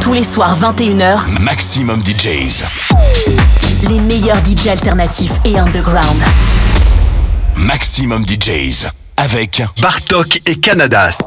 Tous les soirs 21h, Maximum DJs. Les meilleurs DJs alternatifs et underground. Maximum DJs. Avec Bartok et Canadas.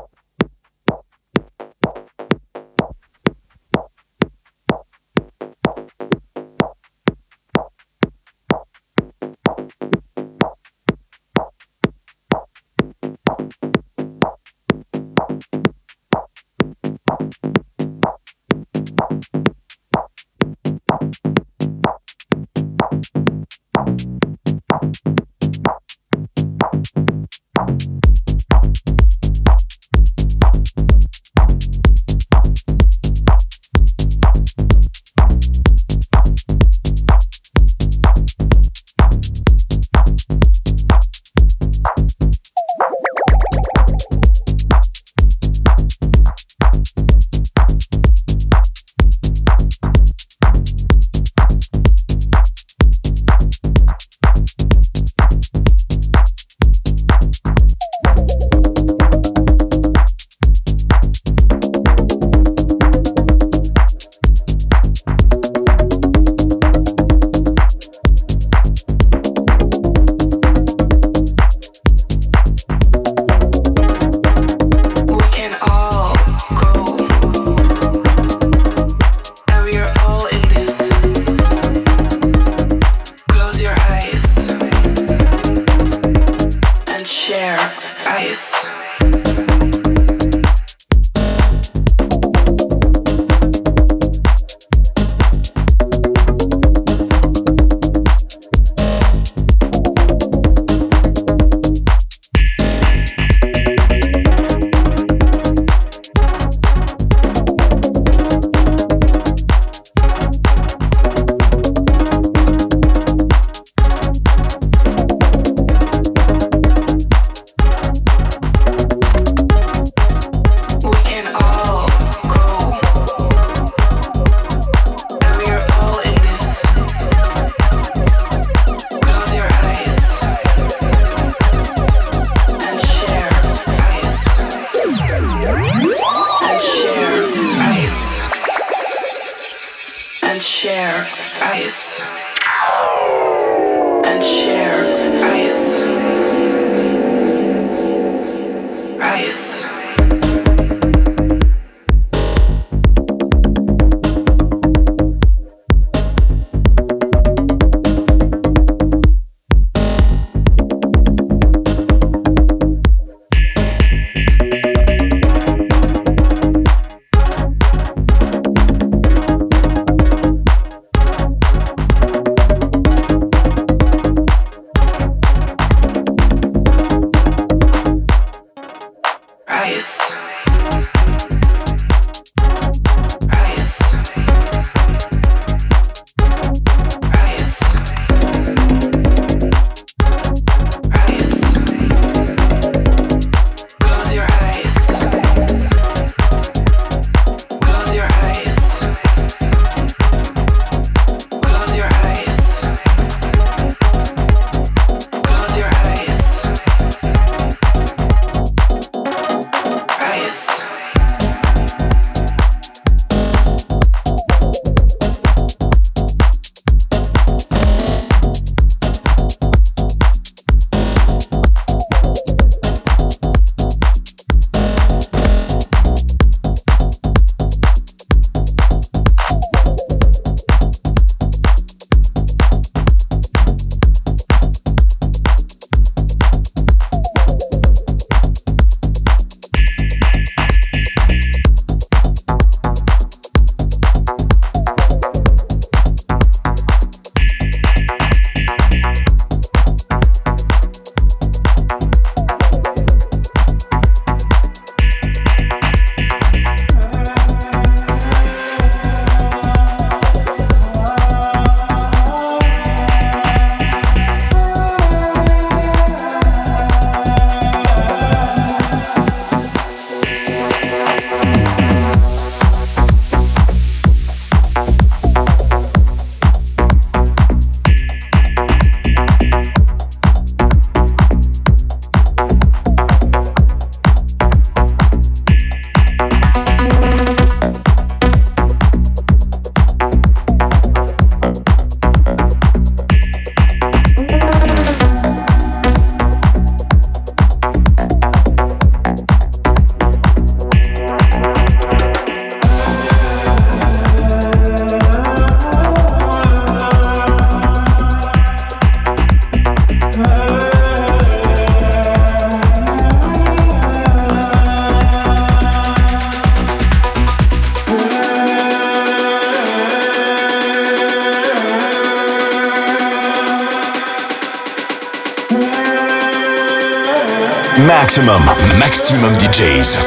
Maximum, maximum DJs.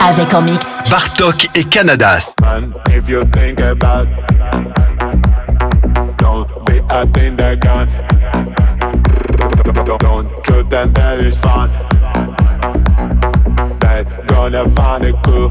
Avec en mix Bartok et Canadas. Man, if you think about, don't be a Tinder gun. Don't truth and that is fun. They're gonna find it cool.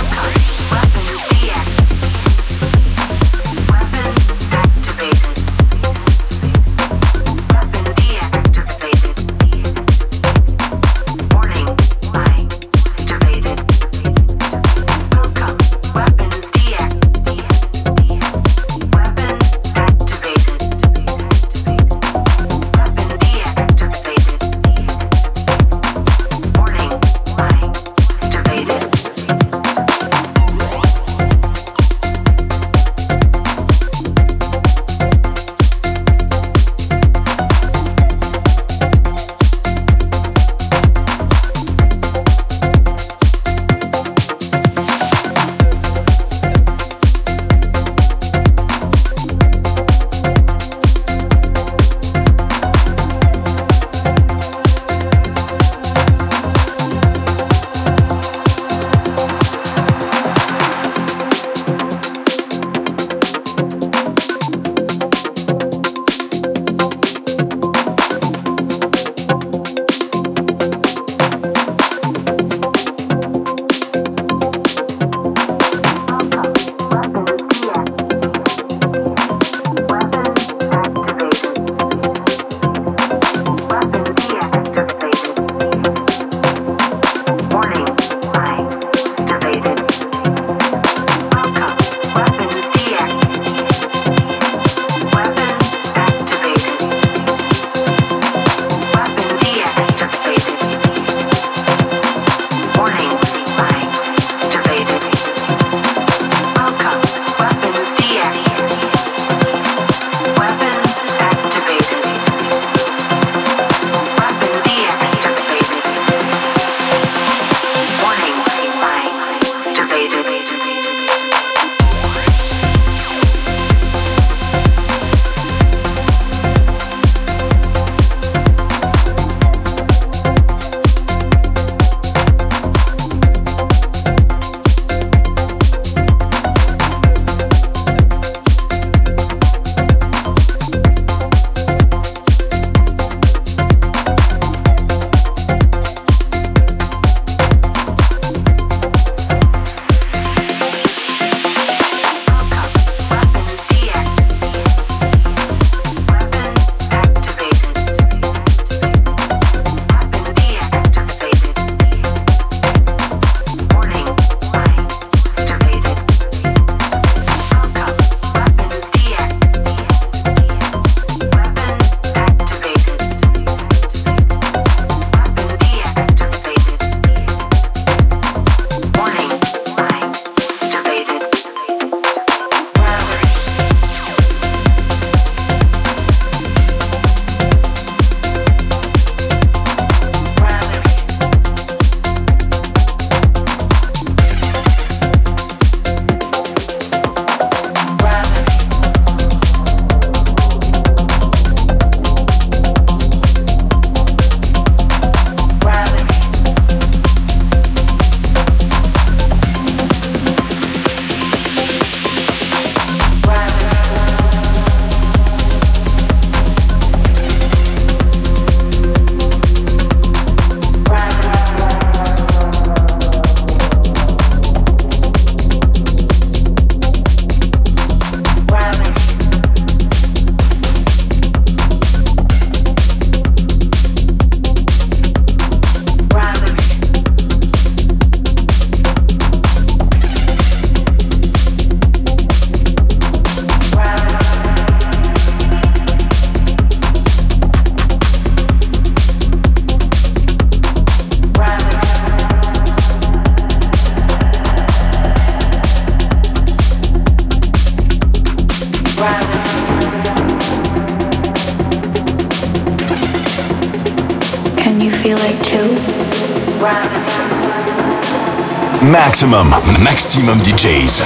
Maximum, maximum DJs.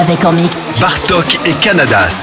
Avec en mix Bartok et Canadas.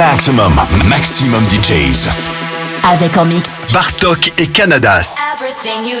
Maximum, maximum DJs. Avec en mix Bartok et Canadas. Everything you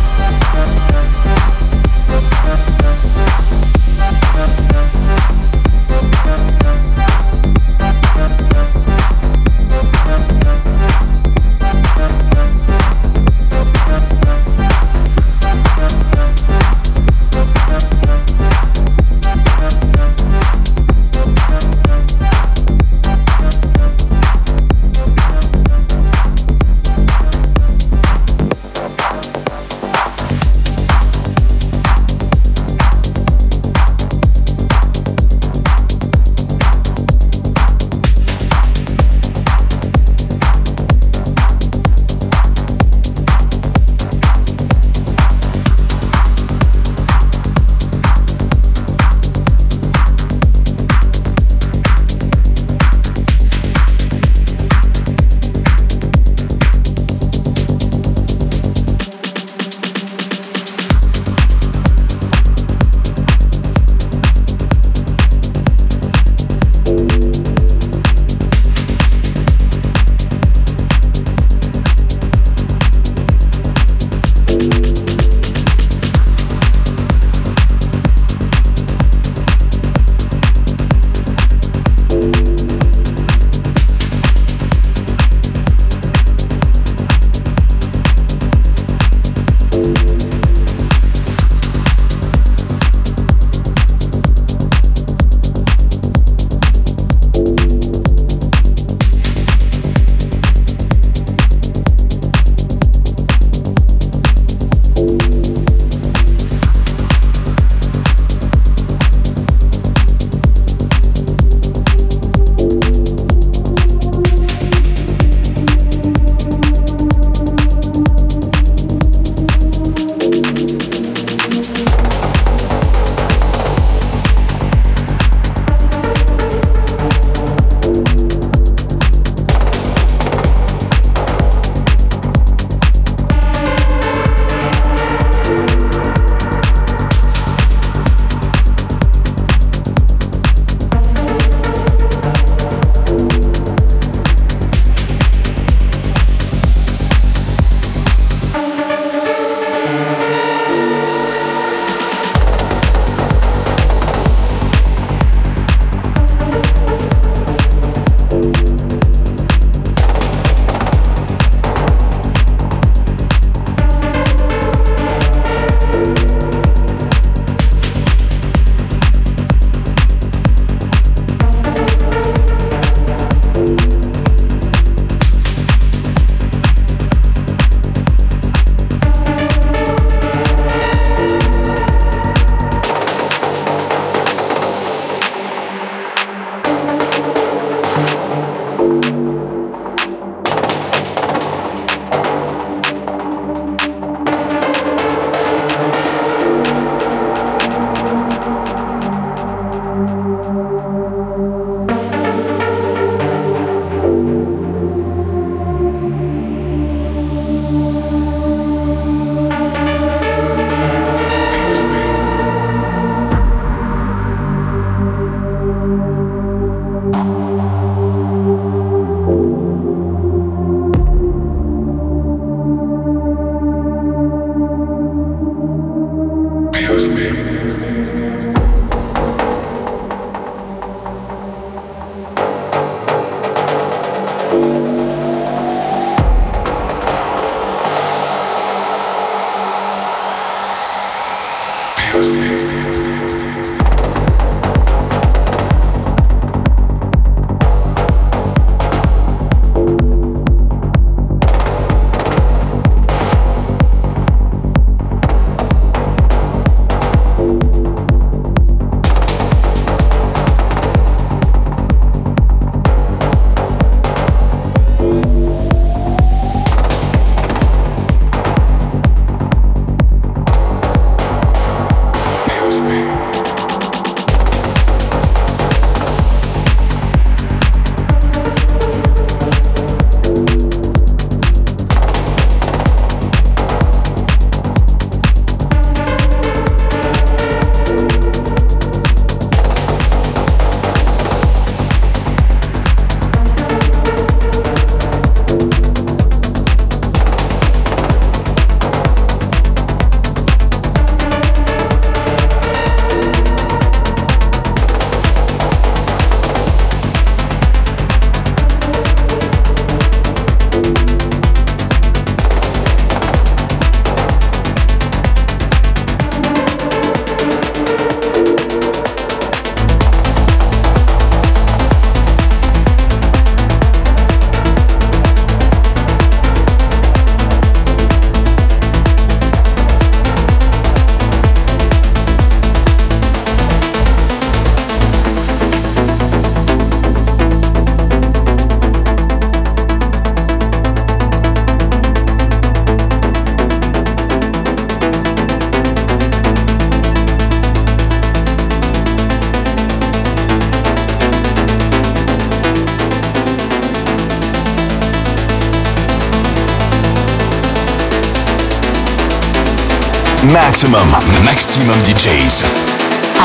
Maximum, maximum DJs.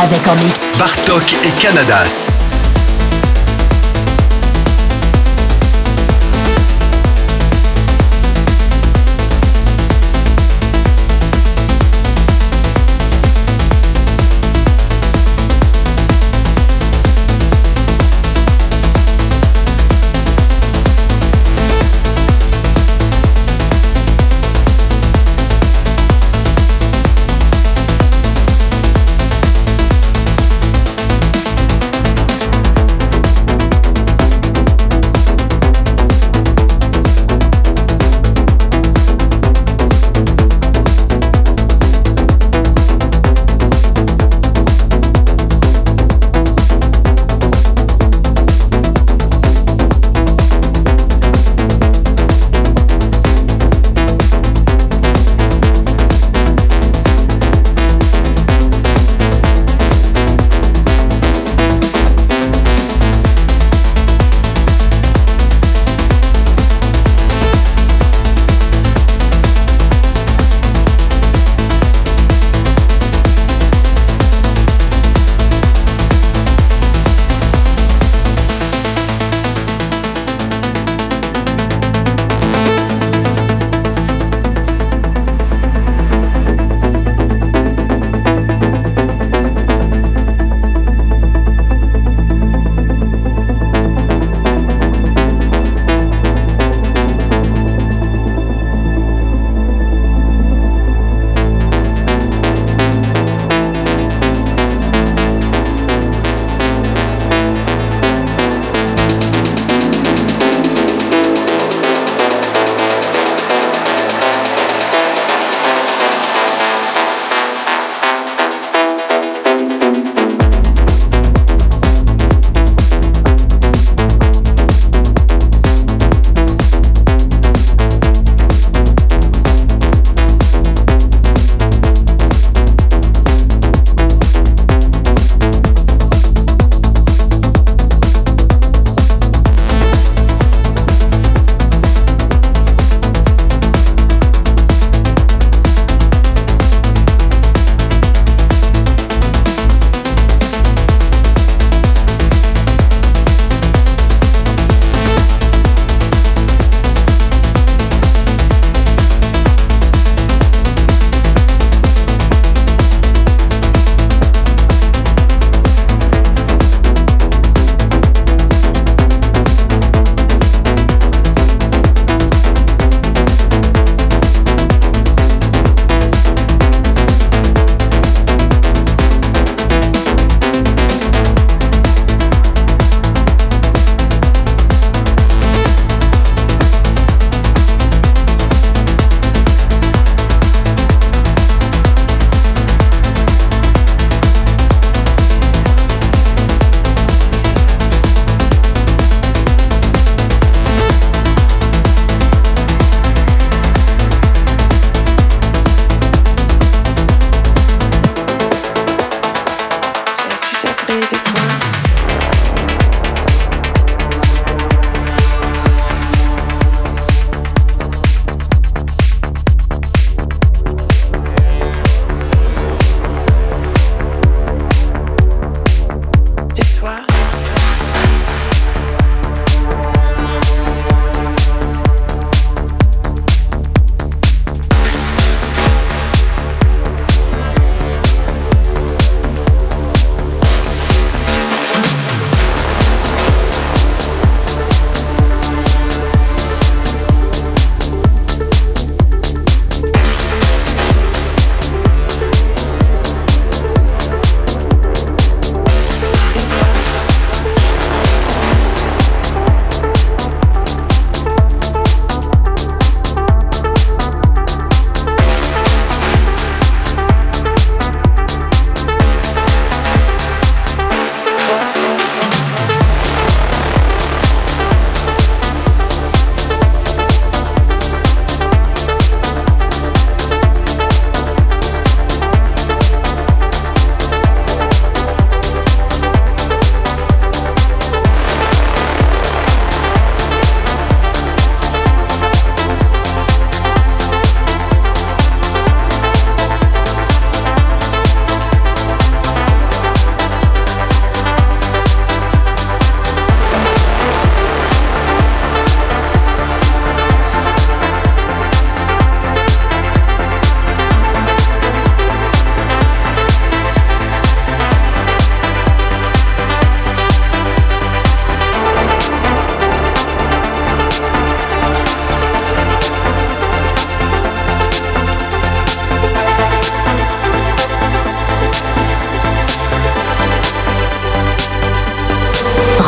Avec en mix Bartok et Canadas.